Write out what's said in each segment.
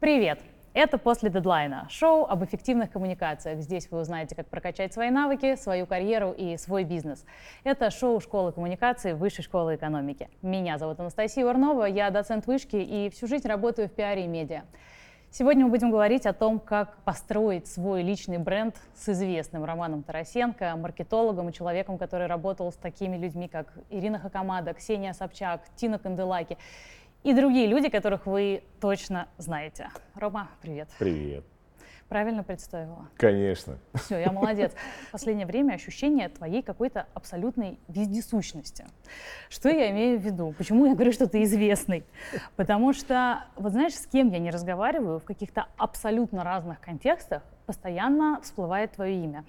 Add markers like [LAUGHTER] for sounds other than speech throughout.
Привет! Это «После дедлайна» — шоу об эффективных коммуникациях. Здесь вы узнаете, как прокачать свои навыки, свою карьеру и свой бизнес. Это шоу школы коммуникации Высшей школы экономики. Меня зовут Анастасия Варнова, я доцент вышки и всю жизнь работаю в пиаре и медиа. Сегодня мы будем говорить о том, как построить свой личный бренд с известным Романом Тарасенко, маркетологом и человеком, который работал с такими людьми, как Ирина Хакамада, Ксения Собчак, Тина Канделаки и другие люди, которых вы точно знаете. Рома, привет. Привет. Правильно представила? Конечно. Все, я молодец. В последнее время ощущение твоей какой-то абсолютной вездесущности. Что я имею в виду? Почему я говорю, что ты известный? Потому что, вот знаешь, с кем я не разговариваю, в каких-то абсолютно разных контекстах постоянно всплывает твое имя.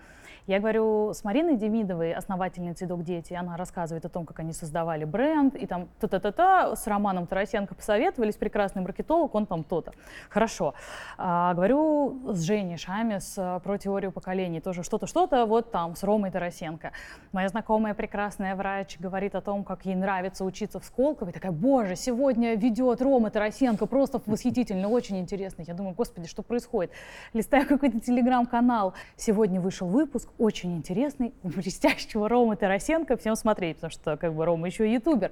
Я говорю с Мариной Демидовой, основательницей «Док Дети», она рассказывает о том, как они создавали бренд, и там та-та-та-та, с Романом Тарасенко посоветовались, прекрасный маркетолог, он там то-то. Хорошо. А, говорю с Женей Шамис про теорию поколений, тоже что-то, что-то, вот там, с Ромой Тарасенко. Моя знакомая прекрасная врач говорит о том, как ей нравится учиться в Сколково, и такая, боже, сегодня ведет Рома Тарасенко, просто восхитительно, очень интересно. Я думаю, господи, что происходит? Листаю какой-то телеграм-канал, сегодня вышел выпуск, очень интересный, у [LAUGHS] блестящего Ромы Тарасенко. Всем смотреть, потому что как бы Рома еще ютубер.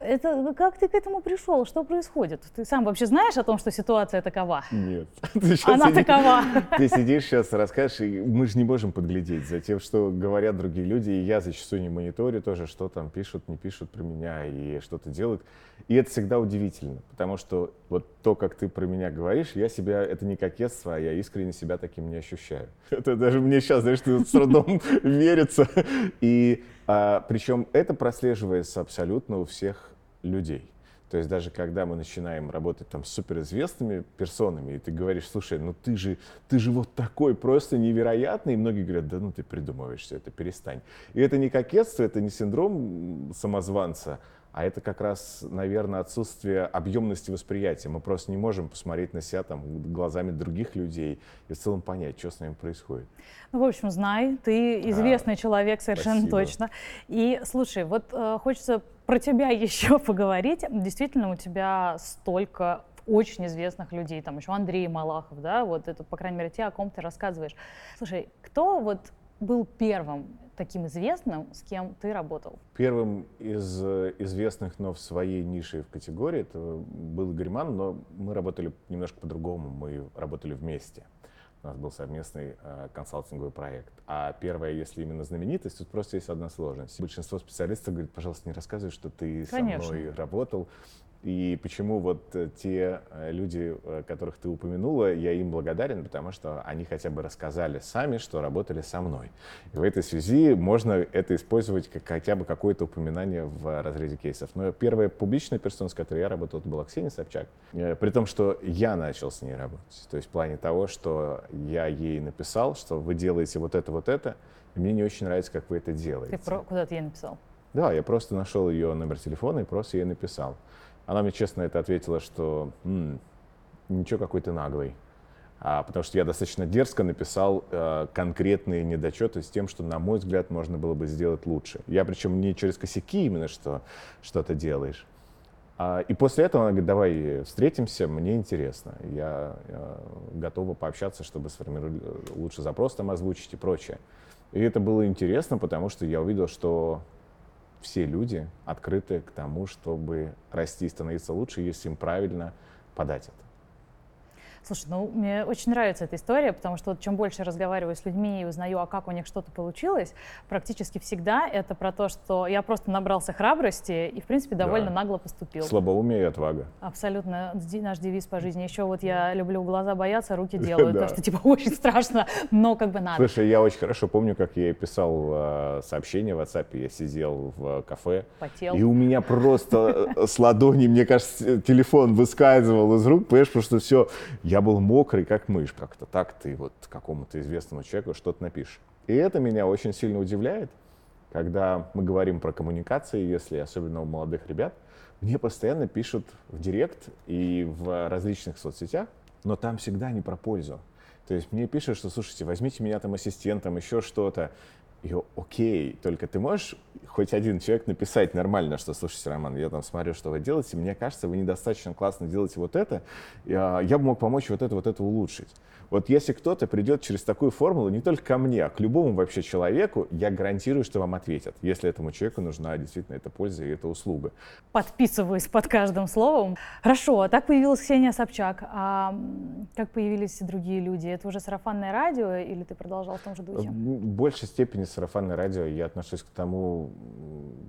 Это как ты к этому пришел? Что происходит? Ты сам вообще знаешь о том, что ситуация такова? Нет. [LAUGHS] Она сидишь, такова. Ты сидишь сейчас, расскажешь, и мы же не можем подглядеть за тем, что говорят другие люди, и я зачастую не мониторю тоже, что там пишут, не пишут про меня и что-то делают. И это всегда удивительно, потому что вот то, как ты про меня говоришь, я себя, это не кокетство, а я искренне себя таким не ощущаю. [LAUGHS] Это даже мне сейчас, знаешь, с трудом [LAUGHS] верится. И а, причем это прослеживается абсолютно у всех людей. То есть даже когда мы начинаем работать там с суперизвестными персонами, и ты говоришь, слушай, ну ты же, ты же вот такой просто невероятный, и многие говорят, да ну ты придумываешь все это, перестань. И это не кокетство, это не синдром самозванца, а это как раз, наверное, отсутствие объемности восприятия. Мы просто не можем посмотреть на себя там глазами других людей и в целом понять, что с нами происходит. Ну, в общем, знай, ты известный а, человек совершенно спасибо. точно. И слушай, вот э, хочется про тебя [LAUGHS] еще поговорить. Действительно, у тебя столько очень известных людей, там еще Андрей Малахов, да, вот это, по крайней мере, те, о ком ты рассказываешь. Слушай, кто вот был первым таким известным, с кем ты работал? Первым из э, известных, но в своей нише в категории, это был Гриман, но мы работали немножко по-другому, мы работали вместе. У нас был совместный э, консалтинговый проект. А первое, если именно знаменитость, тут просто есть одна сложность. Большинство специалистов говорит, пожалуйста, не рассказывай, что ты Конечно. со мной работал. И почему вот э, те э, люди, э, которых ты упомянула, я им благодарен, потому что они хотя бы рассказали сами, что работали со мной. И в этой связи можно это использовать как хотя бы какое-то упоминание в разрезе кейсов. Но первая публичная персона, с которой я работал, это была Ксения Собчак. При том, что я начал с ней работать. То есть в плане того, что я ей написал, что вы делаете вот это, вот это, и мне не очень нравится, как вы это делаете. Ты про... куда ты ей написал? Да, я просто нашел ее номер телефона и просто ей написал. Она мне честно это ответила, что м-м, ничего какой то наглый. А, потому что я достаточно дерзко написал э, конкретные недочеты с тем, что, на мой взгляд, можно было бы сделать лучше. Я причем не через косяки именно что что-то делаешь. А, и после этого она говорит, давай встретимся, мне интересно. Я э, готова пообщаться, чтобы сформировать лучше запрос там озвучить и прочее. И это было интересно, потому что я увидел, что все люди открыты к тому, чтобы расти и становиться лучше, если им правильно подать это. Слушай, ну мне очень нравится эта история, потому что вот, чем больше разговариваю с людьми и узнаю, а как у них что-то получилось, практически всегда это про то, что я просто набрался храбрости и, в принципе, довольно да. нагло поступил. Слабоумие и отвага. Абсолютно наш девиз по жизни. Еще вот я люблю глаза бояться, руки [LAUGHS] делают, потому что типа [LAUGHS] очень страшно, но как бы надо. Слушай, я очень хорошо помню, как я писал э, сообщение в WhatsApp, я сидел в кафе, Потел. и у меня просто э, с ладони, мне кажется, телефон выскальзывал из рук, понимаешь, потому что все, я был мокрый, как мышь. Как-то так ты вот какому-то известному человеку что-то напишешь. И это меня очень сильно удивляет, когда мы говорим про коммуникации, если особенно у молодых ребят, мне постоянно пишут в директ и в различных соцсетях, но там всегда не про пользу. То есть мне пишут, что, слушайте, возьмите меня там ассистентом, еще что-то. Ее окей, только ты можешь хоть один человек написать нормально, что, слушайте, Роман, я там смотрю, что вы делаете, мне кажется, вы недостаточно классно делаете вот это, я, я бы мог помочь вот это, вот это улучшить. Вот если кто-то придет через такую формулу не только ко мне, а к любому вообще человеку, я гарантирую, что вам ответят, если этому человеку нужна действительно эта польза и эта услуга. Подписываюсь под каждым словом. Хорошо, а так появилась Ксения Собчак. А как появились другие люди? Это уже сарафанное радио или ты продолжал в том же духе? В большей степени сарафанное радио. Я отношусь к тому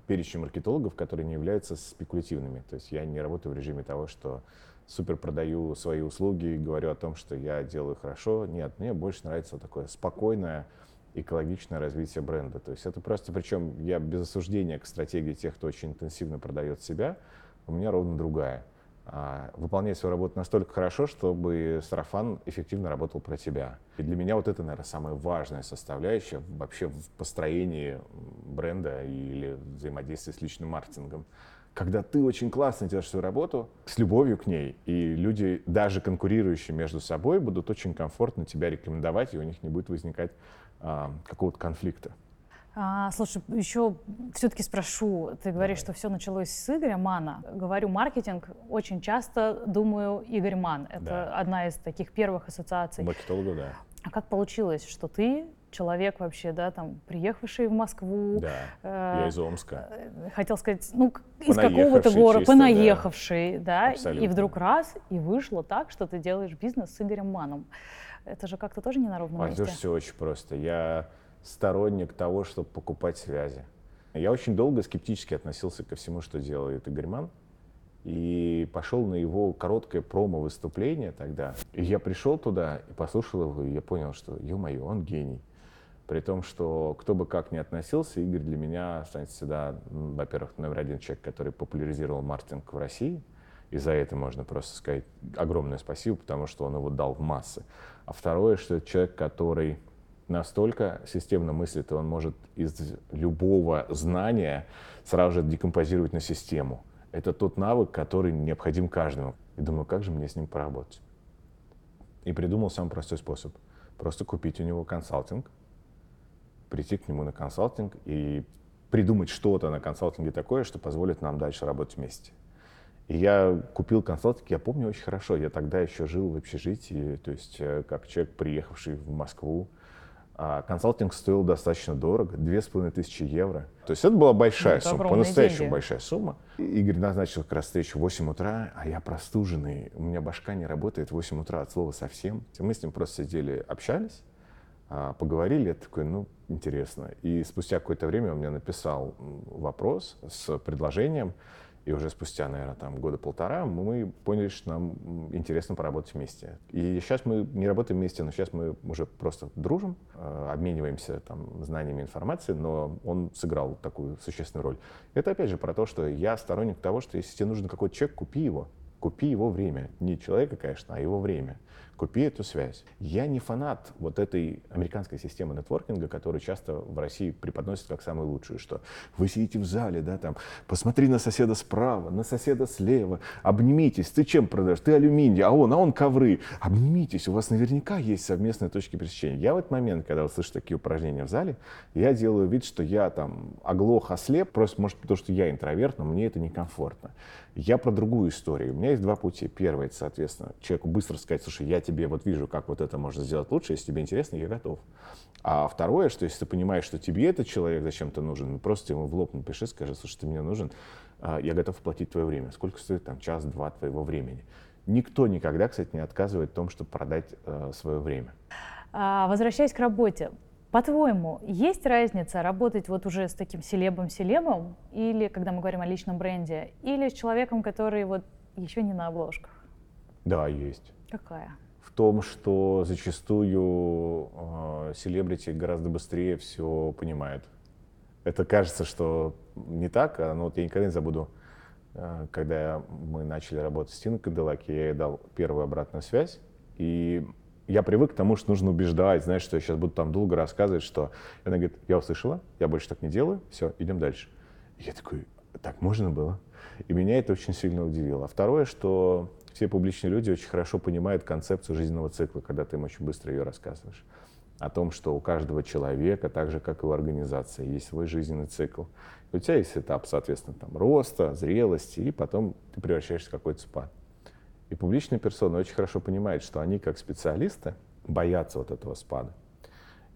перечню маркетологов, которые не являются спекулятивными. То есть я не работаю в режиме того, что супер продаю свои услуги говорю о том, что я делаю хорошо. Нет, мне больше нравится такое спокойное, экологичное развитие бренда. То есть это просто, причем я без осуждения к стратегии тех, кто очень интенсивно продает себя, у меня ровно другая. А, выполнять свою работу настолько хорошо, чтобы сарафан эффективно работал про тебя. И для меня вот это, наверное, самая важная составляющая вообще в построении бренда или взаимодействии с личным маркетингом когда ты очень классно делаешь свою работу, с любовью к ней, и люди, даже конкурирующие между собой, будут очень комфортно тебя рекомендовать, и у них не будет возникать а, какого-то конфликта. А, слушай, еще все-таки спрошу. Ты говоришь, Давай. что все началось с Игоря Мана. Говорю маркетинг, очень часто думаю Игорь Ман. Это да. одна из таких первых ассоциаций. Маркетологу, да. А как получилось, что ты человек вообще, да, там, приехавший в Москву. Да, э, я из Омска. Э, хотел сказать, ну, из какого-то города, чисто, понаехавший, да, да и вдруг раз, и вышло так, что ты делаешь бизнес с Игорем Маном. Это же как-то тоже не на ровном Ой, месте. Это все очень просто. Я сторонник того, чтобы покупать связи. Я очень долго скептически относился ко всему, что делает Игорь Ман. И пошел на его короткое промо-выступление тогда. И я пришел туда и послушал его, и я понял, что, ё-моё, он гений. При том, что кто бы как ни относился, Игорь для меня останется всегда, во-первых, номер один человек, который популяризировал маркетинг в России. И за это можно просто сказать огромное спасибо, потому что он его дал в массы. А второе, что это человек, который настолько системно мыслит, он может из любого знания сразу же декомпозировать на систему. Это тот навык, который необходим каждому. И думаю, как же мне с ним поработать? И придумал самый простой способ. Просто купить у него консалтинг, прийти к нему на консалтинг и придумать что-то на консалтинге такое, что позволит нам дальше работать вместе. И я купил консалтинг, я помню очень хорошо, я тогда еще жил в общежитии, то есть э, как человек, приехавший в Москву. А консалтинг стоил достаточно дорого, две с половиной тысячи евро. То есть это была большая это сумма, по-настоящему большая сумма. Игорь назначил как раз встречу в 8 утра, а я простуженный, у меня башка не работает в 8 утра от слова совсем. Мы с ним просто сидели, общались, а, поговорили, я такой, ну, интересно. И спустя какое-то время он мне написал вопрос с предложением, и уже спустя, наверное, там года полтора мы поняли, что нам интересно поработать вместе. И сейчас мы не работаем вместе, но сейчас мы уже просто дружим, а, обмениваемся там знаниями информации, но он сыграл такую существенную роль. Это опять же про то, что я сторонник того, что если тебе нужен какой-то человек, купи его. Купи его время. Не человека, конечно, а его время купи эту связь. Я не фанат вот этой американской системы нетворкинга, которую часто в России преподносят как самую лучшую, что вы сидите в зале, да, там, посмотри на соседа справа, на соседа слева, обнимитесь, ты чем продаешь? Ты алюминий, а он, а он ковры. Обнимитесь, у вас наверняка есть совместные точки пересечения. Я в этот момент, когда услышу такие упражнения в зале, я делаю вид, что я там оглох, ослеп, просто может потому, что я интроверт, но мне это некомфортно. Я про другую историю. У меня есть два пути. Первый, это, соответственно, человеку быстро сказать, слушай, я тебе вот вижу, как вот это можно сделать лучше, если тебе интересно, я готов. А второе, что если ты понимаешь, что тебе этот человек зачем-то нужен, ну, просто ему в лоб напиши, скажи, слушай, ты мне нужен, а, я готов платить твое время. Сколько стоит там час-два твоего времени? Никто никогда, кстати, не отказывает в том, чтобы продать э, свое время. А, возвращаясь к работе, по-твоему, есть разница работать вот уже с таким селебом-селебом, или, когда мы говорим о личном бренде, или с человеком, который вот еще не на обложках? Да, есть. Какая? Том, что зачастую э, селебрити гораздо быстрее все понимает. Это кажется, что не так, а, но вот я никогда не забуду, э, когда мы начали работать с Тиной Кадиллаки, я ей дал первую обратную связь, и я привык к тому, что нужно убеждать, знаешь, что я сейчас буду там долго рассказывать, что... И она говорит, я услышала, я больше так не делаю, все, идем дальше. И я такой, так можно было? И меня это очень сильно удивило. А второе, что все публичные люди очень хорошо понимают концепцию жизненного цикла, когда ты им очень быстро ее рассказываешь. о том, что у каждого человека, так же как и у организации, есть свой жизненный цикл. И у тебя есть этап, соответственно, там, роста, зрелости, и потом ты превращаешься в какой-то спад. И публичные персоны очень хорошо понимают, что они как специалисты боятся вот этого спада.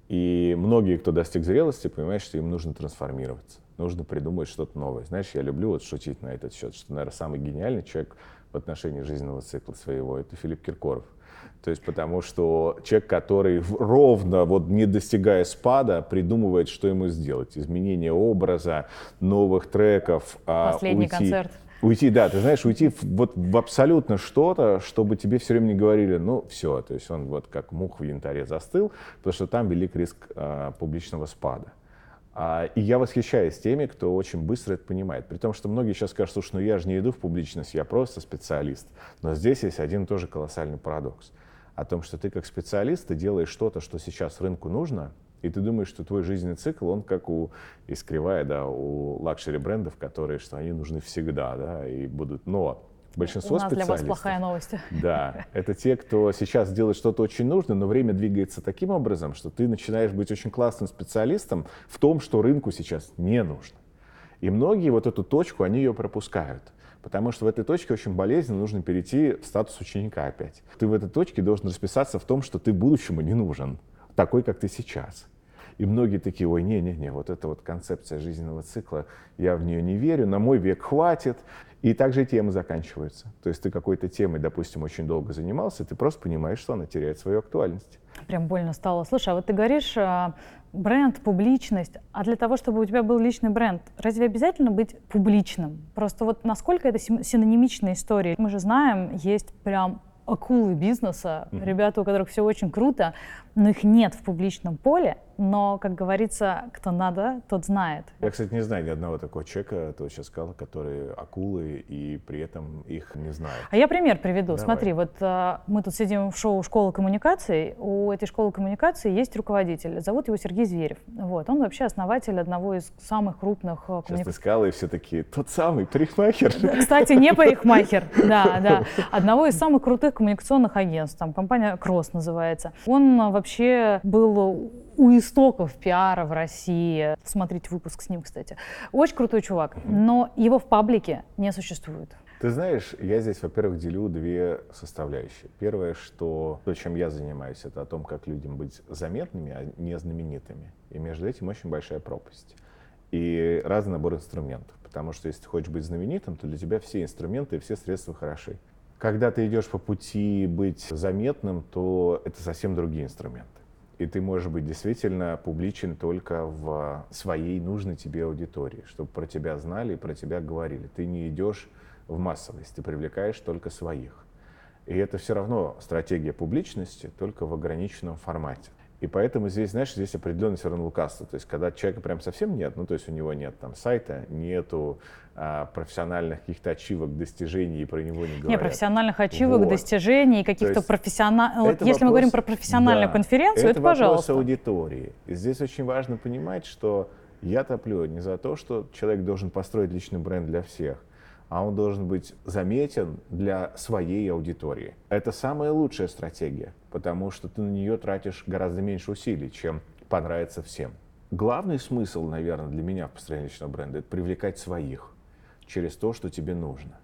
И многие, кто достиг зрелости, понимают, что им нужно трансформироваться, нужно придумать что-то новое. Знаешь, я люблю вот шутить на этот счет, что, наверное, самый гениальный человек в отношении жизненного цикла своего — это Филипп Киркоров. То есть потому что человек, который ровно, вот не достигая спада, придумывает, что ему сделать. Изменение образа, новых треков. А Последний уйти, концерт. Уйти, да, ты знаешь, уйти в, вот в абсолютно что-то, чтобы тебе все время не говорили, ну все, то есть он вот как мух в янтаре застыл, потому что там велик риск а, публичного спада. А, и я восхищаюсь теми, кто очень быстро это понимает. При том, что многие сейчас скажут, слушай, ну я же не иду в публичность, я просто специалист. Но здесь есть один тоже колоссальный парадокс. О том, что ты как специалист, ты делаешь что-то, что сейчас рынку нужно, и ты думаешь, что твой жизненный цикл, он как у, из кривая, да, у luxury брендов, которые, что они нужны всегда, да, и будут, но большинство У нас специалистов... для вас плохая новость. Да, это те, кто сейчас делает что-то очень нужное, но время двигается таким образом, что ты начинаешь быть очень классным специалистом в том, что рынку сейчас не нужно. И многие вот эту точку, они ее пропускают. Потому что в этой точке очень болезненно нужно перейти в статус ученика опять. Ты в этой точке должен расписаться в том, что ты будущему не нужен, такой, как ты сейчас. И многие такие, ой, не-не-не, вот эта вот концепция жизненного цикла, я в нее не верю, на мой век хватит. И также темы заканчиваются. То есть ты какой-то темой, допустим, очень долго занимался, ты просто понимаешь, что она теряет свою актуальность. Прям больно стало. Слушай, а вот ты говоришь, а, бренд, публичность. А для того, чтобы у тебя был личный бренд, разве обязательно быть публичным? Просто вот насколько это синонимичная история? Мы же знаем, есть прям акулы бизнеса, mm-hmm. ребята, у которых все очень круто, но их нет в публичном поле, но, как говорится, кто надо, тот знает. Я, кстати, не знаю ни одного такого человека, ты сейчас сказал, которые акулы и при этом их не знают. А я пример приведу. Давай. Смотри, вот а, мы тут сидим в шоу «Школа коммуникаций». У этой школы коммуникаций есть руководитель. Зовут его Сергей Зверев. Вот. Он вообще основатель одного из самых крупных коммуникаций. Сейчас ты сказала, и все такие, тот самый парикмахер. Кстати, не парикмахер, [LAUGHS] да, да. Одного из самых крутых коммуникационных агентств. Там компания «Кросс» называется. Он вообще был у истоков пиара в России. Смотрите выпуск с ним, кстати. Очень крутой чувак, но его в паблике не существует. Ты знаешь, я здесь, во-первых, делю две составляющие. Первое, что то, чем я занимаюсь, это о том, как людям быть заметными, а не знаменитыми. И между этим очень большая пропасть. И разный набор инструментов. Потому что если ты хочешь быть знаменитым, то для тебя все инструменты и все средства хороши. Когда ты идешь по пути быть заметным, то это совсем другие инструменты. И ты можешь быть действительно публичен только в своей нужной тебе аудитории, чтобы про тебя знали и про тебя говорили. Ты не идешь в массовость, ты привлекаешь только своих. И это все равно стратегия публичности, только в ограниченном формате. И поэтому здесь, знаешь, здесь определенное все равно лукавство. То есть, когда человека прям совсем нет, ну, то есть у него нет там сайта, нету а, профессиональных каких-то ачивок, достижений, и про него не говорят. Не, профессиональных ачивок, вот. достижений, каких-то профессиональных... Вот если вопрос, мы говорим про профессиональную да, конференцию, это, это пожалуйста. Это аудитории. И здесь очень важно понимать, что я топлю не за то, что человек должен построить личный бренд для всех, а он должен быть заметен для своей аудитории. Это самая лучшая стратегия, потому что ты на нее тратишь гораздо меньше усилий, чем понравится всем. Главный смысл, наверное, для меня в построении личного бренда – это привлекать своих через то, что тебе нужно.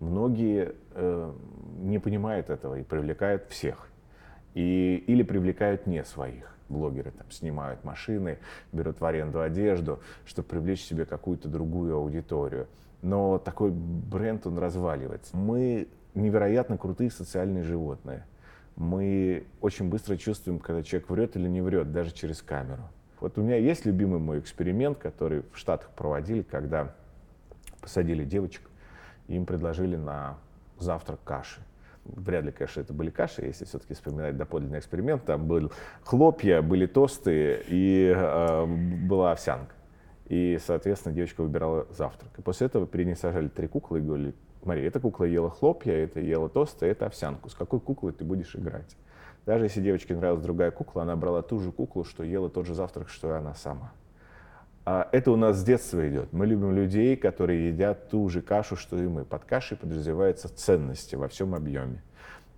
Многие э, не понимают этого и привлекают всех. И, или привлекают не своих. Блогеры там снимают машины, берут в аренду одежду, чтобы привлечь себе какую-то другую аудиторию. Но такой бренд, он разваливается. Мы невероятно крутые социальные животные. Мы очень быстро чувствуем, когда человек врет или не врет, даже через камеру. Вот у меня есть любимый мой эксперимент, который в Штатах проводили, когда посадили девочек, им предложили на завтрак каши. Вряд ли, конечно, это были каши, если все-таки вспоминать доподлинный эксперимент. Там были хлопья, были тосты и э, была овсянка. И, соответственно, девочка выбирала завтрак. И после этого перед ней сажали три куклы и говорили, смотри, эта кукла ела хлопья, это ела тосты, это овсянку. С какой куклой ты будешь играть? Даже если девочке нравилась другая кукла, она брала ту же куклу, что ела тот же завтрак, что и она сама. А это у нас с детства идет. Мы любим людей, которые едят ту же кашу, что и мы. Под кашей подразумеваются ценности во всем объеме.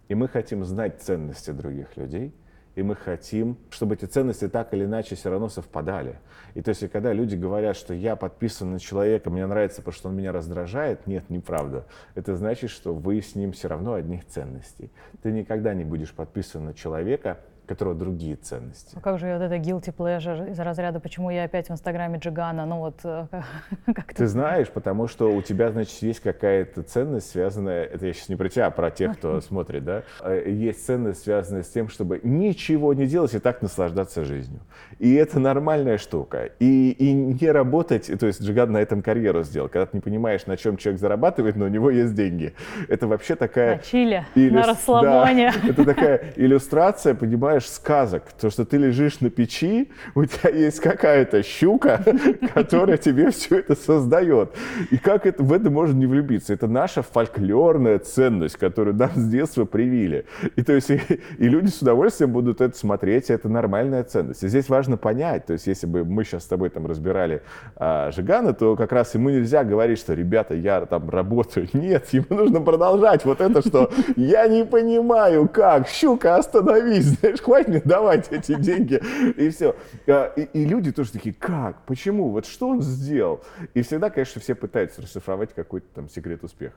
И мы хотим знать ценности других людей и мы хотим, чтобы эти ценности так или иначе все равно совпадали. И то есть, когда люди говорят, что я подписан на человека, мне нравится, потому что он меня раздражает, нет, неправда. Это значит, что вы с ним все равно одних ценностей. Ты никогда не будешь подписан на человека, которого другие ценности. А как же вот это guilty pleasure из разряда, почему я опять в Инстаграме Джигана, ну вот э, [LAUGHS] как Ты знаешь, потому что у тебя, значит, есть какая-то ценность, связанная, это я сейчас не про тебя, а про тех, кто [LAUGHS] смотрит, да, э, есть ценность, связанная с тем, чтобы ничего не делать и так наслаждаться жизнью. И это нормальная штука. И, и не работать, то есть Джиган на этом карьеру сделал, когда ты не понимаешь, на чем человек зарабатывает, но у него есть деньги. Это вообще такая... На чили, иллюс... на расслабоне. Да, это такая иллюстрация, понимаешь, понимаешь, сказок. То, что ты лежишь на печи, у тебя есть какая-то щука, [LAUGHS] которая тебе все это создает. И как это, в это можно не влюбиться? Это наша фольклорная ценность, которую нам с детства привили. И, то есть, и, и люди с удовольствием будут это смотреть, и это нормальная ценность. И здесь важно понять, то есть если бы мы сейчас с тобой там разбирали а, Жигана, то как раз ему нельзя говорить, что, ребята, я там работаю. [LAUGHS] Нет, ему нужно продолжать вот это, что я не понимаю, как, щука, остановись, [LAUGHS] знаешь, хватит мне [LAUGHS] давать эти деньги, и все. А, и, и люди тоже такие, как, почему, вот что он сделал? И всегда, конечно, все пытаются расшифровать какой-то там секрет успеха.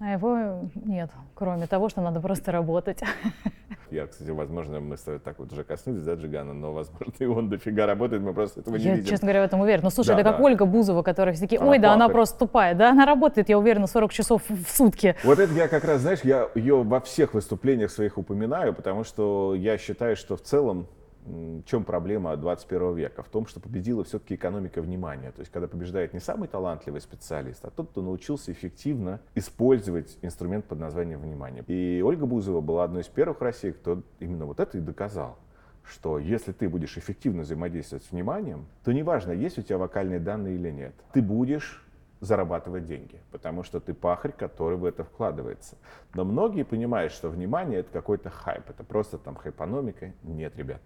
А его нет, кроме того, что надо просто работать. [LAUGHS] Я, кстати, возможно, мы с тобой так вот уже коснулись, да, Джигана, но, возможно, и он дофига работает, мы просто этого не я, видим. честно говоря, в этом уверен. Ну, слушай, да, это да. как Ольга Бузова, которая все таки ой, она да, плакает. она просто тупая. Да, она работает, я уверена, 40 часов в сутки. Вот это я как раз, знаешь, я ее во всех выступлениях своих упоминаю, потому что я считаю, что в целом в чем проблема 21 века? В том, что победила все-таки экономика внимания. То есть, когда побеждает не самый талантливый специалист, а тот, кто научился эффективно использовать инструмент под названием внимание. И Ольга Бузова была одной из первых в России, кто именно вот это и доказал что если ты будешь эффективно взаимодействовать с вниманием, то неважно, есть у тебя вокальные данные или нет, ты будешь зарабатывать деньги, потому что ты пахарь, который в это вкладывается. Но многие понимают, что внимание это какой-то хайп, это просто там хайпономика. Нет, ребят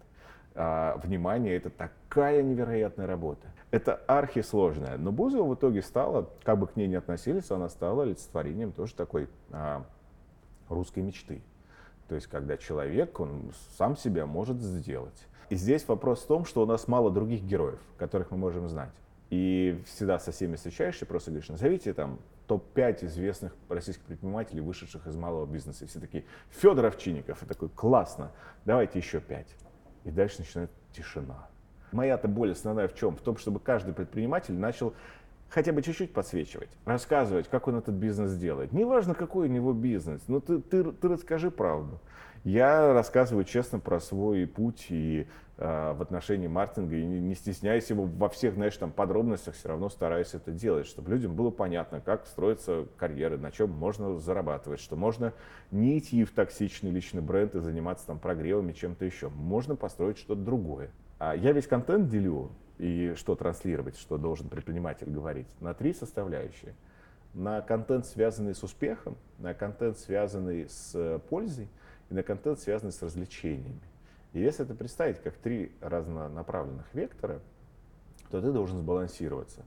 а, внимание, это такая невероятная работа. Это архисложная. Но Бузова в итоге стала, как бы к ней ни относились, она стала олицетворением тоже такой а, русской мечты. То есть, когда человек, он сам себя может сделать. И здесь вопрос в том, что у нас мало других героев, которых мы можем знать. И всегда со всеми встречаешься, просто говоришь, назовите там топ-5 известных российских предпринимателей, вышедших из малого бизнеса. Все такие, Федор Овчинников, и такой, классно, давайте еще пять и дальше начинается тишина. Моя-то боль основная в чем? В том, чтобы каждый предприниматель начал хотя бы чуть-чуть подсвечивать, рассказывать, как он этот бизнес делает. Неважно, какой у него бизнес, но ты, ты, ты расскажи правду. Я рассказываю честно про свой путь и э, в отношении маркетинга, и не, не стесняюсь его во всех, знаешь, там подробностях, все равно стараюсь это делать, чтобы людям было понятно, как строится карьера, на чем можно зарабатывать, что можно не идти в токсичный личный бренд и заниматься там прогревами, чем-то еще. Можно построить что-то другое. А я весь контент делю, и что транслировать, что должен предприниматель говорить, на три составляющие. На контент, связанный с успехом, на контент, связанный с пользой, и на контент, связанный с развлечениями. И если это представить как три разнонаправленных вектора, то ты должен сбалансироваться.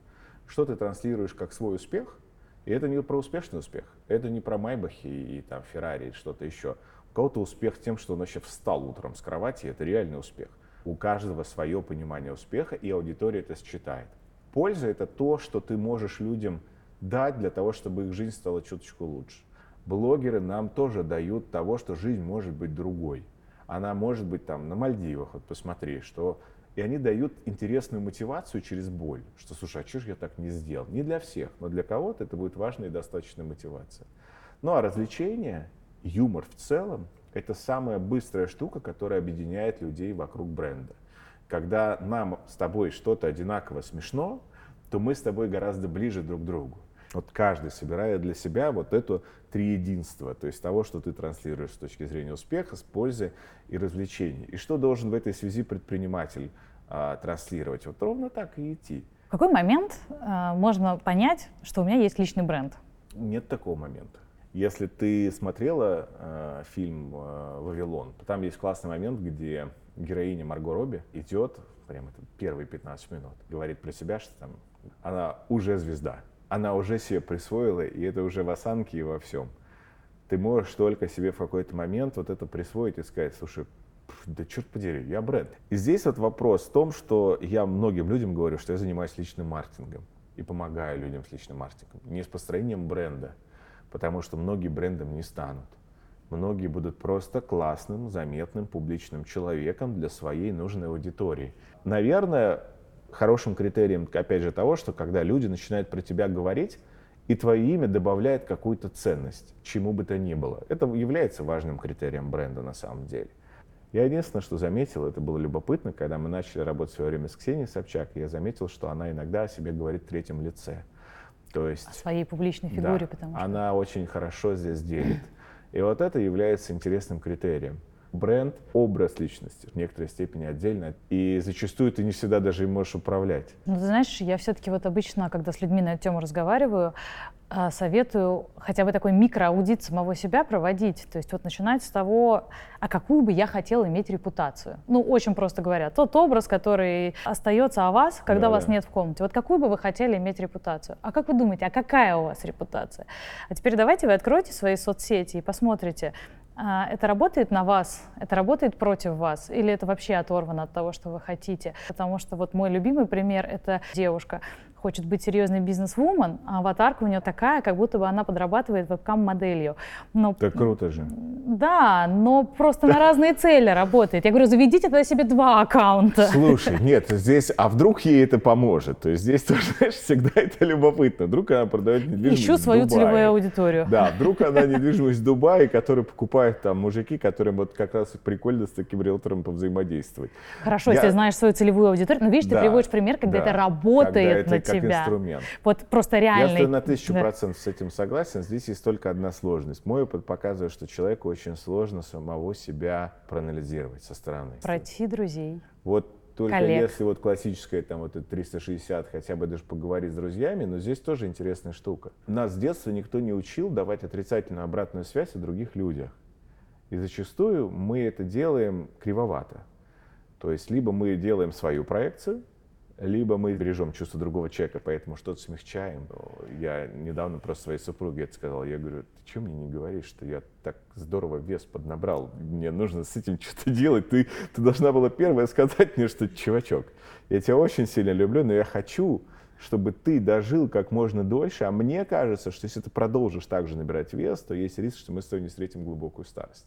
Что ты транслируешь как свой успех, и это не про успешный успех, это не про Майбахи и там Феррари и что-то еще. У кого-то успех тем, что он вообще встал утром с кровати, это реальный успех. У каждого свое понимание успеха, и аудитория это считает. Польза — это то, что ты можешь людям дать для того, чтобы их жизнь стала чуточку лучше блогеры нам тоже дают того, что жизнь может быть другой. Она может быть там на Мальдивах, вот посмотри, что... И они дают интересную мотивацию через боль, что, слушай, а что же я так не сделал? Не для всех, но для кого-то это будет важная и достаточная мотивация. Ну а развлечение, юмор в целом, это самая быстрая штука, которая объединяет людей вокруг бренда. Когда нам с тобой что-то одинаково смешно, то мы с тобой гораздо ближе друг к другу. Вот каждый собирает для себя вот это триединство, то есть того, что ты транслируешь с точки зрения успеха, с пользы и развлечений. И что должен в этой связи предприниматель а, транслировать? Вот ровно так и идти. В какой момент а, можно понять, что у меня есть личный бренд? Нет такого момента. Если ты смотрела э, фильм э, «Вавилон», то там есть классный момент, где героиня Марго Робби идет, прямо это первые 15 минут, говорит про себя, что там она уже звезда она уже себе присвоила, и это уже в осанке и во всем. Ты можешь только себе в какой-то момент вот это присвоить и сказать, слушай, Да черт подери, я бренд. И здесь вот вопрос в том, что я многим людям говорю, что я занимаюсь личным маркетингом и помогаю людям с личным маркетингом, не с построением бренда, потому что многие брендом не станут. Многие будут просто классным, заметным, публичным человеком для своей нужной аудитории. Наверное, хорошим критерием, опять же, того, что когда люди начинают про тебя говорить, и твое имя добавляет какую-то ценность, чему бы то ни было. Это является важным критерием бренда на самом деле. Я единственное, что заметил, это было любопытно, когда мы начали работать в свое время с Ксенией Собчак, я заметил, что она иногда о себе говорит в третьем лице. То есть, о своей публичной фигуре, да, потому что... Она очень хорошо здесь делит. И вот это является интересным критерием. Бренд — образ личности, в некоторой степени отдельно, и зачастую ты не всегда даже им можешь управлять. Ну, ты знаешь, я все-таки вот обычно, когда с людьми на эту тему разговариваю, а, советую хотя бы такой микроаудит самого себя проводить. То есть вот начинать с того, а какую бы я хотела иметь репутацию. Ну, очень просто говоря, тот образ, который остается о вас, когда да, вас да. нет в комнате. Вот какую бы вы хотели иметь репутацию? А как вы думаете, а какая у вас репутация? А теперь давайте вы откроете свои соцсети и посмотрите, это работает на вас, это работает против вас, или это вообще оторвано от того, что вы хотите. Потому что вот мой любимый пример — это девушка хочет быть серьезной бизнес-вумен, а аватарка у нее такая, как будто бы она подрабатывает вебкам-моделью. Но, так круто же. Да, но просто на разные цели работает. Я говорю, заведите тогда себе два аккаунта. Слушай, нет, здесь, а вдруг ей это поможет? То есть здесь тоже, [LAUGHS] знаешь, всегда это любопытно. Вдруг она продает недвижимость Ищу свою целевую аудиторию. Да, вдруг она недвижимость в Дубае, которую покупают там мужики, которым вот как раз прикольно с таким риэлтором повзаимодействовать. Хорошо, Я... если знаешь свою целевую аудиторию, но видишь, да, ты приводишь пример, когда да, это работает когда это на тебя. инструмент. Вот просто реально. Я на тысячу процентов с этим согласен. Здесь есть только одна сложность. Мой опыт показывает, что человеку очень сложно самого себя проанализировать со стороны. Пройти друзей. Вот только коллег. если вот классическая там вот 360, хотя бы даже поговорить с друзьями, но здесь тоже интересная штука. Нас с детства никто не учил давать отрицательную обратную связь о других людях. И зачастую мы это делаем кривовато. То есть либо мы делаем свою проекцию, либо мы бережем чувство другого человека, поэтому что-то смягчаем. Я недавно просто своей супруге это сказал. Я говорю, ты что мне не говоришь, что я так здорово вес поднабрал, мне нужно с этим что-то делать. Ты, ты должна была первая сказать мне, что, чувачок, я тебя очень сильно люблю, но я хочу, чтобы ты дожил как можно дольше, а мне кажется, что если ты продолжишь так же набирать вес, то есть риск, что мы с тобой не встретим глубокую старость.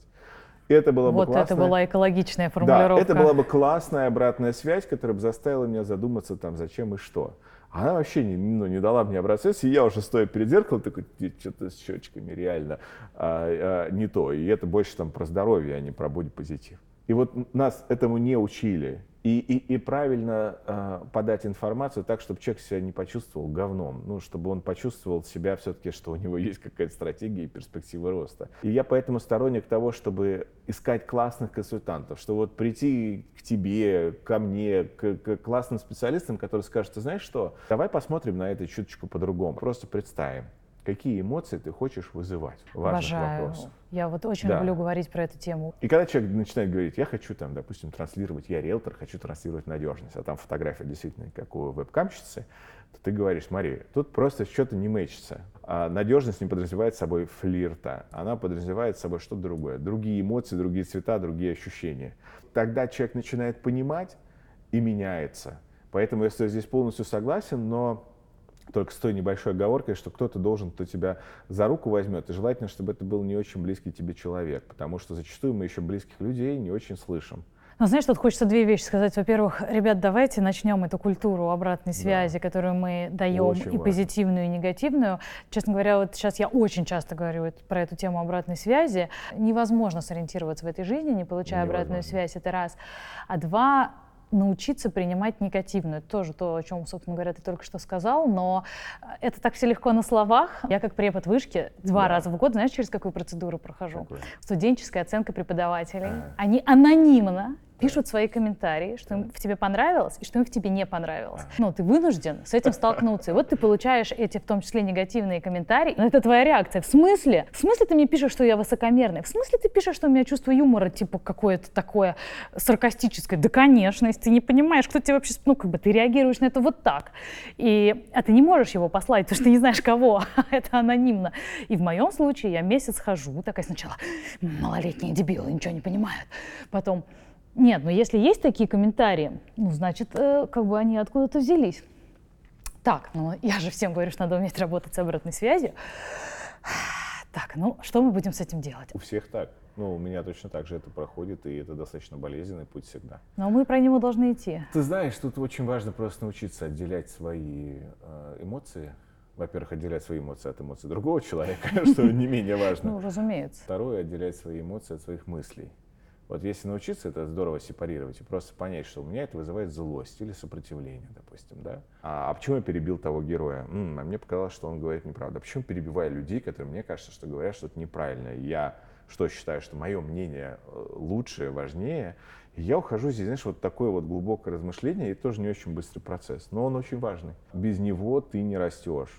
Это было вот бы классная... это была экологичная формулировка. Да, это была бы классная обратная связь, которая бы заставила меня задуматься, там, зачем и что. Она вообще не, ну, не дала мне обратную связь, и я уже стоя перед зеркалом, такой, что-то с щечками реально а, а, не то. И это больше там про здоровье, а не про бодипозитив. И вот нас этому не учили и, и, и правильно э, подать информацию так, чтобы человек себя не почувствовал говном, ну, чтобы он почувствовал себя все-таки, что у него [LAUGHS] есть какая-то стратегия и перспектива роста. И я поэтому сторонник того, чтобы искать классных консультантов, что вот прийти к тебе, ко мне, к, к классным специалистам, которые скажут, ты знаешь что, давай посмотрим на это чуточку по-другому, просто представим какие эмоции ты хочешь вызывать важных Обожаю. вопросах. Я вот очень да. люблю говорить про эту тему. И когда человек начинает говорить, я хочу там, допустим, транслировать, я риэлтор, хочу транслировать надежность, а там фотография действительно как у веб-камщицы, то ты говоришь, смотри, тут просто что-то не мэчится. А надежность не подразумевает собой флирта, она подразумевает собой что-то другое, другие эмоции, другие цвета, другие ощущения. Тогда человек начинает понимать и меняется. Поэтому я здесь полностью согласен, но только с той небольшой оговоркой, что кто-то должен, кто тебя за руку возьмет, и желательно, чтобы это был не очень близкий тебе человек, потому что зачастую мы еще близких людей не очень слышим. Ну, знаешь, тут хочется две вещи сказать. Во-первых, ребят, давайте начнем эту культуру обратной связи, да. которую мы даем очень и важно. позитивную, и негативную. Честно говоря, вот сейчас я очень часто говорю про эту тему обратной связи. Невозможно сориентироваться в этой жизни, не получая Невозможно. обратную связь, это раз. А два, научиться принимать негативную. Это тоже то, о чем, собственно говоря, ты только что сказал, но это так все легко на словах. Я как препод вышки два да. раза в год, знаешь, через какую процедуру прохожу? Какой? Студенческая оценка преподавателей. А. Они анонимно пишут свои комментарии, что им в тебе понравилось и что им в тебе не понравилось. Ну, ты вынужден с этим столкнуться. И вот ты получаешь эти, в том числе, негативные комментарии. Но это твоя реакция. В смысле? В смысле ты мне пишешь, что я высокомерный? В смысле ты пишешь, что у меня чувство юмора, типа, какое-то такое саркастическое? Да, конечно, если ты не понимаешь, кто тебе вообще... Ну, как бы ты реагируешь на это вот так. И, а ты не можешь его послать, потому что ты не знаешь, кого. [LAUGHS] это анонимно. И в моем случае я месяц хожу, такая сначала малолетние дебилы, ничего не понимают. Потом Нет, но если есть такие комментарии, ну, значит, э, как бы они откуда-то взялись. Так, ну, я же всем говорю, что надо уметь работать с обратной связью. Так, ну, что мы будем с этим делать? У всех так. Ну, у меня точно так же это проходит, и это достаточно болезненный путь всегда. Но мы про него должны идти. Ты знаешь, тут очень важно просто научиться отделять свои э, эмоции. Во-первых, отделять свои эмоции от эмоций другого человека, [LAUGHS] что не менее важно. Ну, разумеется. Второе, отделять свои эмоции от своих мыслей. Вот если научиться это здорово сепарировать и просто понять, что у меня это вызывает злость или сопротивление, допустим, да. А, а почему я перебил того героя? М-м, а мне показалось, что он говорит неправду. А почему перебиваю людей, которые мне кажется, что говорят что-то неправильное? Я что считаю, что мое мнение э, лучше, важнее, и я ухожу здесь, знаешь, вот такое вот глубокое размышление, и тоже не очень быстрый процесс, но он очень важный. Без него ты не растешь.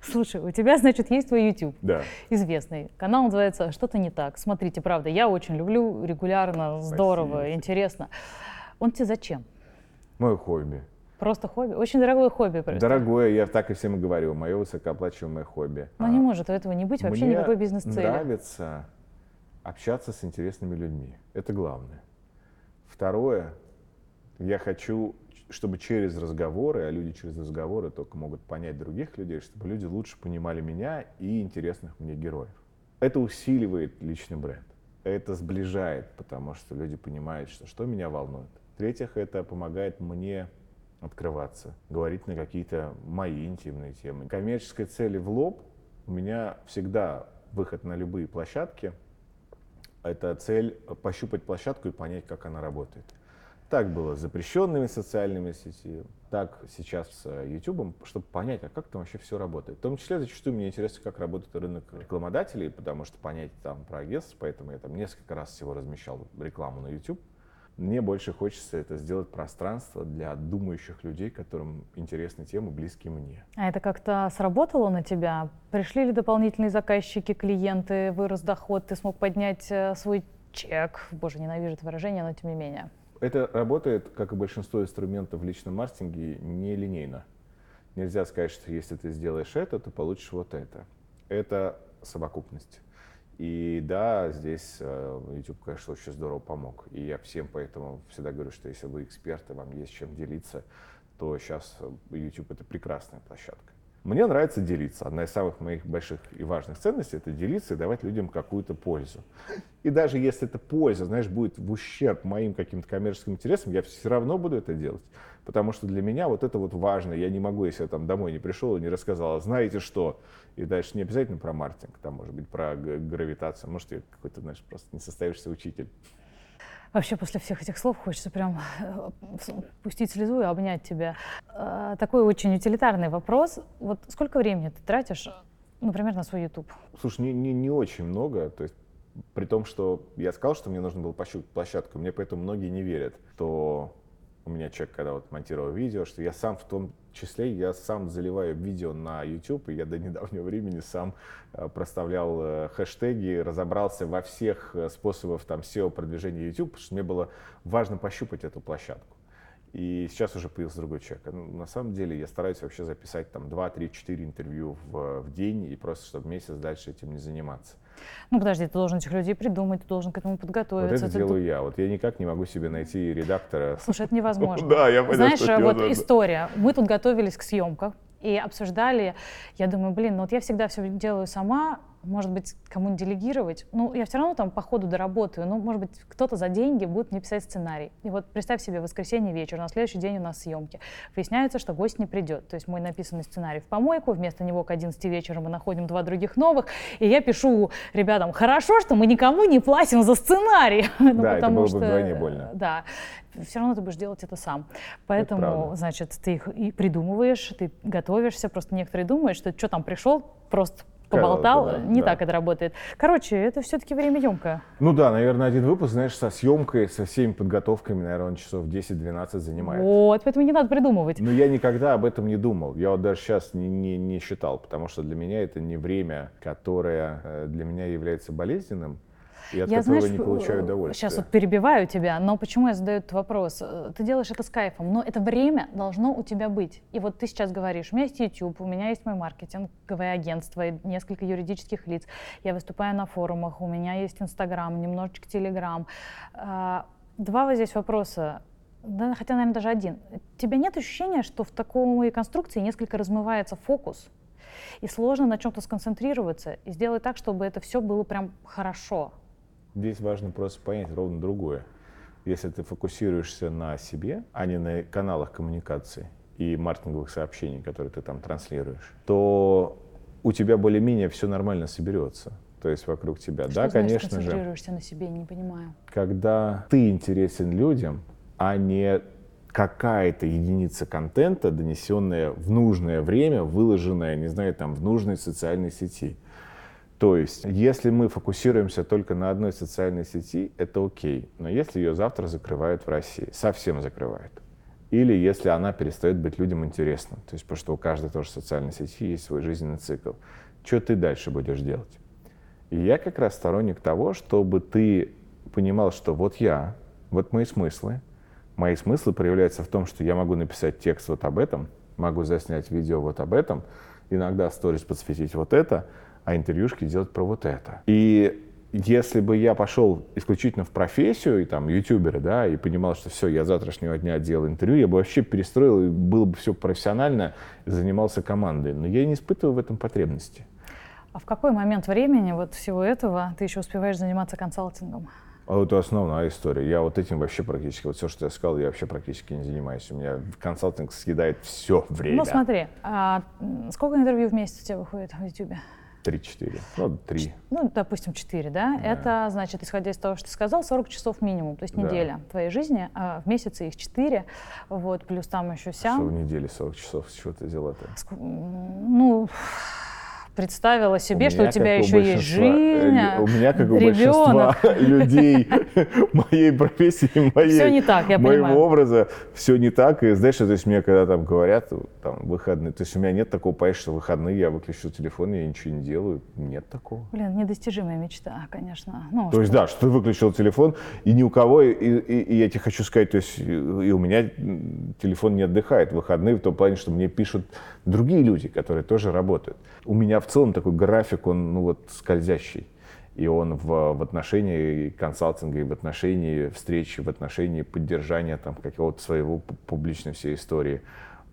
Слушай, у тебя, значит, есть твой YouTube. Да. Известный. Канал называется «Что-то не так». Смотрите, правда, я очень люблю, регулярно, здорово, Спасибо. интересно. Он тебе зачем? Мое хобби. Просто хобби? Очень дорогое хобби. Просто. Дорогое, я так и всем говорю, мое высокооплачиваемое хобби. Но не может у этого не быть вообще Мне никакой бизнес-цели. нравится общаться с интересными людьми. Это главное. Второе, я хочу, чтобы через разговоры, а люди через разговоры только могут понять других людей, чтобы люди лучше понимали меня и интересных мне героев. Это усиливает личный бренд. Это сближает, потому что люди понимают, что, что меня волнует. В-третьих, это помогает мне открываться, говорить на какие-то мои интимные темы. Коммерческой цели в лоб у меня всегда выход на любые площадки – это цель пощупать площадку и понять, как она работает. Так было с запрещенными социальными сетями, так сейчас с YouTube, чтобы понять, а как там вообще все работает. В том числе зачастую мне интересно, как работает рынок рекламодателей, потому что понять там про агентство, поэтому я там несколько раз всего размещал рекламу на YouTube. Мне больше хочется это сделать пространство для думающих людей, которым интересны темы, близкие мне. А это как-то сработало на тебя? Пришли ли дополнительные заказчики, клиенты, вырос доход, ты смог поднять э, свой чек? Боже, ненавижу это выражение, но тем не менее. Это работает, как и большинство инструментов в личном маркетинге, нелинейно. Нельзя сказать, что если ты сделаешь это, то получишь вот это. Это совокупность. И да, здесь э, YouTube, конечно, очень здорово помог. И я всем поэтому всегда говорю, что если вы эксперты, вам есть чем делиться, то сейчас э, YouTube это прекрасная площадка. Мне нравится делиться. Одна из самых моих больших и важных ценностей – это делиться и давать людям какую-то пользу. И даже если эта польза, знаешь, будет в ущерб моим каким-то коммерческим интересам, я все равно буду это делать. Потому что для меня вот это вот важно. Я не могу, если я там домой не пришел и не рассказал, а знаете что? И дальше не обязательно про маркетинг, там может быть про гравитацию. Может, я какой-то, знаешь, просто не состоявшийся учитель. Вообще после всех этих слов хочется прям э, пустить слезу и обнять тебя. Э, такой очень утилитарный вопрос. Вот сколько времени ты тратишь, например, на свой YouTube? Слушай, не, не, не очень много. То есть при том, что я сказал, что мне нужно было пощупать площадку, мне поэтому многие не верят, то у меня человек, когда вот монтировал видео, что я сам в том числе, я сам заливаю видео на YouTube, и я до недавнего времени сам э, проставлял э, хэштеги, разобрался во всех э, способах там SEO-продвижения YouTube, потому что мне было важно пощупать эту площадку. И сейчас уже появился другой человек. Ну, на самом деле я стараюсь вообще записать там 2, 3, 4 интервью в, в день, и просто чтобы месяц дальше этим не заниматься. Ну подожди, ты должен этих людей придумать, ты должен к этому подготовиться. Вот это ты делаю ду- я. Вот я никак не могу себе найти редактора. Слушай, это невозможно. [LAUGHS] Да, я понял, Знаешь, что вот история. Мы тут готовились к съемкам и обсуждали. Я думаю, блин, ну вот я всегда все делаю сама, может быть, кому-нибудь делегировать. Ну, я все равно там по ходу доработаю. Ну, может быть, кто-то за деньги будет мне писать сценарий. И вот представь себе, воскресенье вечер, на следующий день у нас съемки. Выясняется, что гость не придет. То есть мой написанный сценарий в помойку, вместо него к 11 вечера мы находим два других новых, и я пишу ребятам, хорошо, что мы никому не платим за сценарий. [LAUGHS] Ну, Да, это потому было бы что, вдвойне больно. Да, все равно ты будешь делать это сам. Поэтому, значит, ты их и придумываешь, ты готовишься, просто некоторые думают, что что там пришел, просто поболтал, да, не да. так это работает. Короче, это все-таки время емкое. Ну да, наверное, один выпуск, знаешь, со съемкой, со всеми подготовками, наверное, он часов 10-12 занимает. Вот, поэтому не надо придумывать. Но я никогда об этом не думал. Я вот даже сейчас не, не, не считал, потому что для меня это не время, которое э, для меня является болезненным, и от я, которого знаешь, не получаю удовольствия. сейчас вот перебиваю тебя, но почему я задаю этот вопрос? Э, Ты делаешь это с кайфом, но это время должно у тебя быть. И вот ты сейчас говоришь, у меня есть YouTube, у меня есть мой маркетинговое агентство, и несколько юридических лиц, я выступаю на форумах, у меня есть Инстаграм, немножечко Телеграм. А, Два вот здесь вопроса. Да, хотя, наверное, даже один. У тебя нет ощущения, что в такой конструкции несколько размывается фокус, и сложно на чем-то сконцентрироваться и сделать так, чтобы это все было прям хорошо? Здесь важно просто понять ровно другое. Если ты фокусируешься на себе, а не на каналах коммуникации и маркетинговых сообщений, которые ты там транслируешь, то у тебя более-менее все нормально соберется. То есть вокруг тебя. Что да, значит, конечно же. концентрируешься на себе, не понимаю. Когда ты интересен людям, а не какая-то единица контента, донесенная в нужное время, выложенная, не знаю, там, в нужной социальной сети. То есть, если мы фокусируемся только на одной социальной сети, это окей. Но если ее завтра закрывают в России, совсем закрывают, или если она перестает быть людям интересна, то есть потому что у каждой тоже социальной сети есть свой жизненный цикл, что ты дальше будешь делать? И я как раз сторонник того, чтобы ты понимал, что вот я, вот мои смыслы, мои смыслы проявляются в том, что я могу написать текст вот об этом, могу заснять видео вот об этом, иногда сторис подсветить вот это, а интервьюшки делать про вот это. И если бы я пошел исключительно в профессию, и там, ютуберы, да, и понимал, что все, я завтрашнего дня делал интервью, я бы вообще перестроил, и было бы все профессионально, занимался командой. Но я не испытываю в этом потребности. А в какой момент времени вот всего этого ты еще успеваешь заниматься консалтингом? А это основная история. Я вот этим вообще практически, вот все, что я сказал, я вообще практически не занимаюсь. У меня консалтинг съедает все время. Ну смотри, а сколько интервью в месяц у тебя выходит в YouTube? Три-четыре. Ну, три. Ну, допустим, четыре, да? да? Это, значит, исходя из того, что ты сказал, 40 часов минимум, то есть да. неделя твоей жизни, а в месяце их четыре, вот, плюс там еще сям. Что в неделе 40 часов, с чего ты взяла-то? Ну, представила себе, у что у тебя еще есть жизнь, э, У меня, как у большинства [LAUGHS] людей [LAUGHS] моей профессии, [LAUGHS] моей, все не так, я моего понимаю. образа, все не так. И знаешь, то есть мне когда там говорят, там, выходные, то есть у меня нет такого, понимаешь, что выходные я выключу телефон, я ничего не делаю. Нет такого. Блин, недостижимая мечта, конечно. Ну, то есть да, что ты выключил телефон, и ни у кого, и, и, и я тебе хочу сказать, то есть и у меня телефон не отдыхает в выходные в том плане, что мне пишут другие люди, которые тоже работают. У меня в целом такой график, он ну вот скользящий. И он в, в отношении консалтинга, и в отношении встречи, в отношении поддержания там какого-то своего публичной всей истории.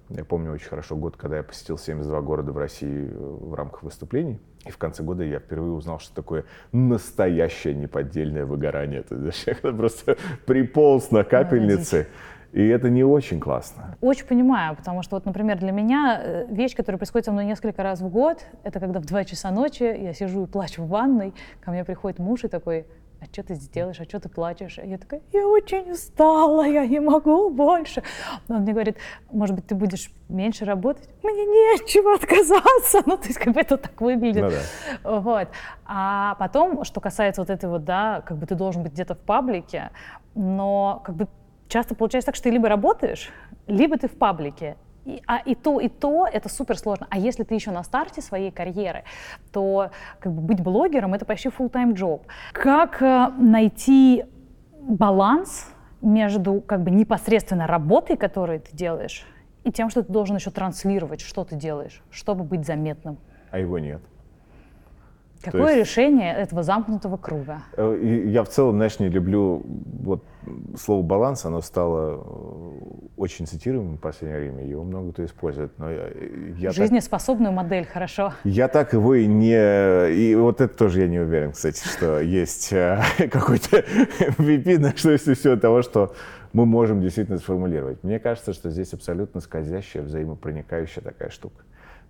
Я помню очень хорошо год, когда я посетил 72 города в России э, в рамках выступлений. И в конце года я впервые узнал, что такое настоящее неподдельное выгорание. То есть [LAUGHS] я просто приполз на капельнице. И это не очень классно. Очень понимаю, потому что вот, например, для меня э, вещь, которая происходит со мной несколько раз в год, это когда в 2 часа ночи я сижу и плачу в ванной, ко мне приходит муж и такой, а что ты сделаешь, а что ты плачешь? я такая, я очень устала, я не могу больше. Он мне говорит, может быть, ты будешь меньше работать? Мне нечего отказаться. [LAUGHS] Ну, то есть, как бы это так выглядит. Ну, да. Вот. А потом, что касается вот этой вот, да, как бы ты должен быть где-то в паблике, но как бы часто получается так, что ты либо работаешь, либо ты в паблике. И, а и то, и то это супер сложно. А если ты еще на старте своей карьеры, то как бы быть блогером это почти full-time job. Как э, найти баланс между как бы непосредственно работой, которую ты делаешь, и тем, что ты должен еще транслировать, что ты делаешь, чтобы быть заметным? А его нет. Какое есть, решение этого замкнутого круга? Э, я в целом, знаешь, не люблю вот слово баланс, оно стало э, очень цитируемым в последнее время, его много кто использует. Но я, я Жизнеспособную так, модель, хорошо. Я так его и не... И вот это тоже я не уверен, кстати, что есть э, [LAUGHS] какой-то VP, что если все того, что мы можем действительно сформулировать. Мне кажется, что здесь абсолютно скользящая, взаимопроникающая такая штука.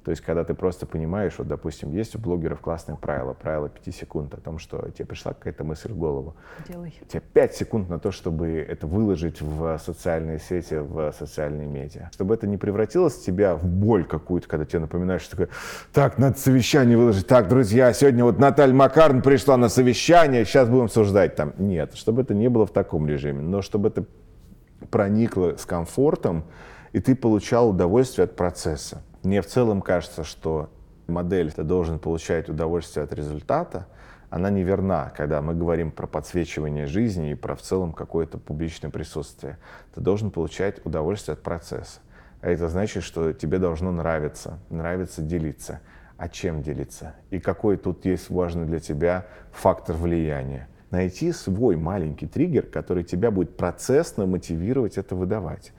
То есть, когда ты просто понимаешь, вот, допустим, есть у блогеров классное правило, правило 5 секунд о том, что тебе пришла какая-то мысль в голову. Делай. У тебя 5 секунд на то, чтобы это выложить в социальные сети, в социальные медиа. Чтобы это не превратилось в тебя в боль какую-то, когда тебе напоминаешь, что такое, так, надо совещание выложить, так, друзья, сегодня вот Наталья Макарн пришла на совещание, сейчас будем обсуждать там. Нет, чтобы это не было в таком режиме, но чтобы это проникло с комфортом, и ты получал удовольствие от процесса. Мне в целом кажется, что модель ты должен получать удовольствие от результата, она неверна, когда мы говорим про подсвечивание жизни и про в целом какое-то публичное присутствие. Ты должен получать удовольствие от процесса. А это значит, что тебе должно нравиться, нравится делиться. А чем делиться? И какой тут есть важный для тебя фактор влияния? найти свой маленький триггер, который тебя будет процессно мотивировать это выдавать.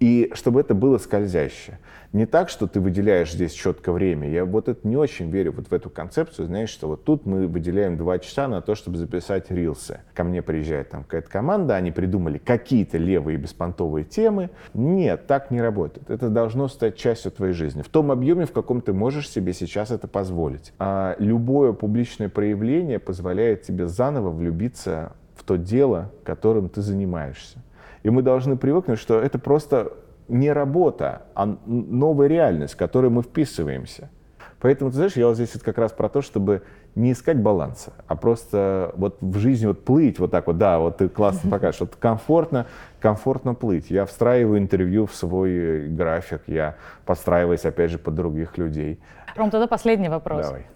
И чтобы это было скользящее. Не так, что ты выделяешь здесь четко время. Я вот это не очень верю вот в эту концепцию, знаешь, что вот тут мы выделяем два часа на то, чтобы записать рилсы. Ко мне приезжает там какая-то команда, они придумали какие-то левые беспонтовые темы. Нет, так не работает. Это должно стать частью твоей жизни. В том объеме, в каком ты можешь себе сейчас это позволить. А любое публичное проявление позволяет тебе заново влюбиться в то дело, которым ты занимаешься. И мы должны привыкнуть, что это просто не работа, а новая реальность, в которой мы вписываемся. Поэтому, ты знаешь, я вот здесь вот как раз про то, чтобы не искать баланса, а просто вот в жизни вот плыть вот так вот, да, вот ты классно [LAUGHS] покажешь, вот комфортно, комфортно плыть. Я встраиваю интервью в свой график, я подстраиваюсь, опять же, под других людей. Ром, тогда последний вопрос. Давай.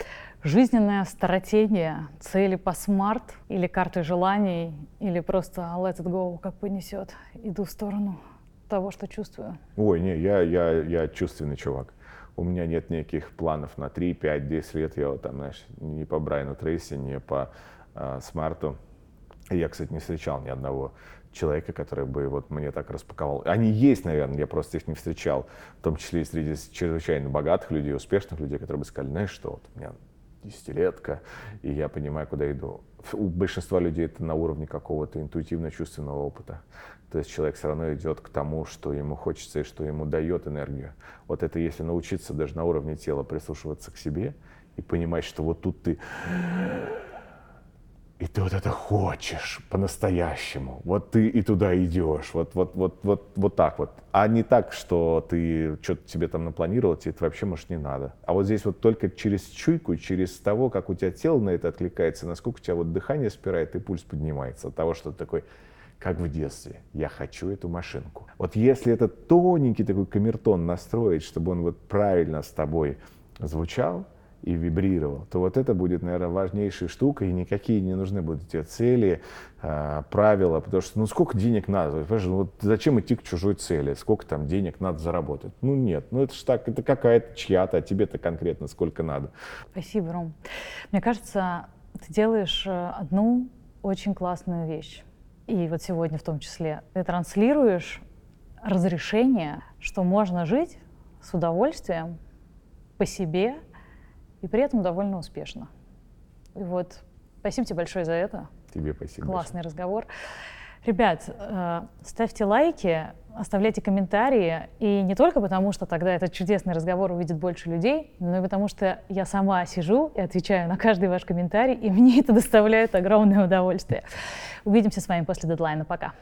Жизненная стратегия, цели по смарт или карты желаний, или просто let it go, как понесет, иду в сторону того, что чувствую? Ой, не, я, я, я чувственный чувак. У меня нет никаких планов на 3, 5, 10 лет. Я вот там, знаешь, не по Брайану Трейси, не по э, Смарту. Я, кстати, не встречал ни одного человека, который бы вот мне так распаковал. Они есть, наверное, я просто их не встречал, в том числе и среди чрезвычайно богатых людей, успешных людей, которые бы сказали, знаешь что, вот у меня десятилетка, и я понимаю, куда иду. У большинства людей это на уровне какого-то интуитивно-чувственного опыта. То есть человек все равно идет к тому, что ему хочется и что ему дает энергию. Вот это если научиться даже на уровне тела прислушиваться к себе и понимать, что вот тут ты и ты вот это хочешь по-настоящему. Вот ты и туда идешь. Вот, вот, вот, вот, вот так вот. А не так, что ты что-то себе там напланировал, тебе это вообще, может, не надо. А вот здесь вот только через чуйку, через того, как у тебя тело на это откликается, насколько у тебя вот дыхание спирает и пульс поднимается от того, что ты такой, как в детстве, я хочу эту машинку. Вот если этот тоненький такой камертон настроить, чтобы он вот правильно с тобой звучал, и вибрировал, то вот это будет, наверное, важнейшая штука, и никакие не нужны будут эти цели, э, правила, потому что, ну, сколько денег надо? Ну, вот зачем идти к чужой цели? Сколько там денег надо заработать? Ну, нет, ну, это же так, это какая-то чья-то, а тебе-то конкретно сколько надо. Спасибо, Ром. Мне кажется, ты делаешь э, одну очень классную вещь, и вот сегодня в том числе, ты транслируешь разрешение, что можно жить с удовольствием по себе, и при этом довольно успешно. И вот спасибо тебе большое за это. Тебе спасибо. Классный большое. разговор. Ребят, э, ставьте лайки, оставляйте комментарии. И не только потому, что тогда этот чудесный разговор увидит больше людей, но и потому, что я сама сижу и отвечаю на каждый ваш комментарий, и мне это доставляет огромное удовольствие. Увидимся с вами после дедлайна. Пока.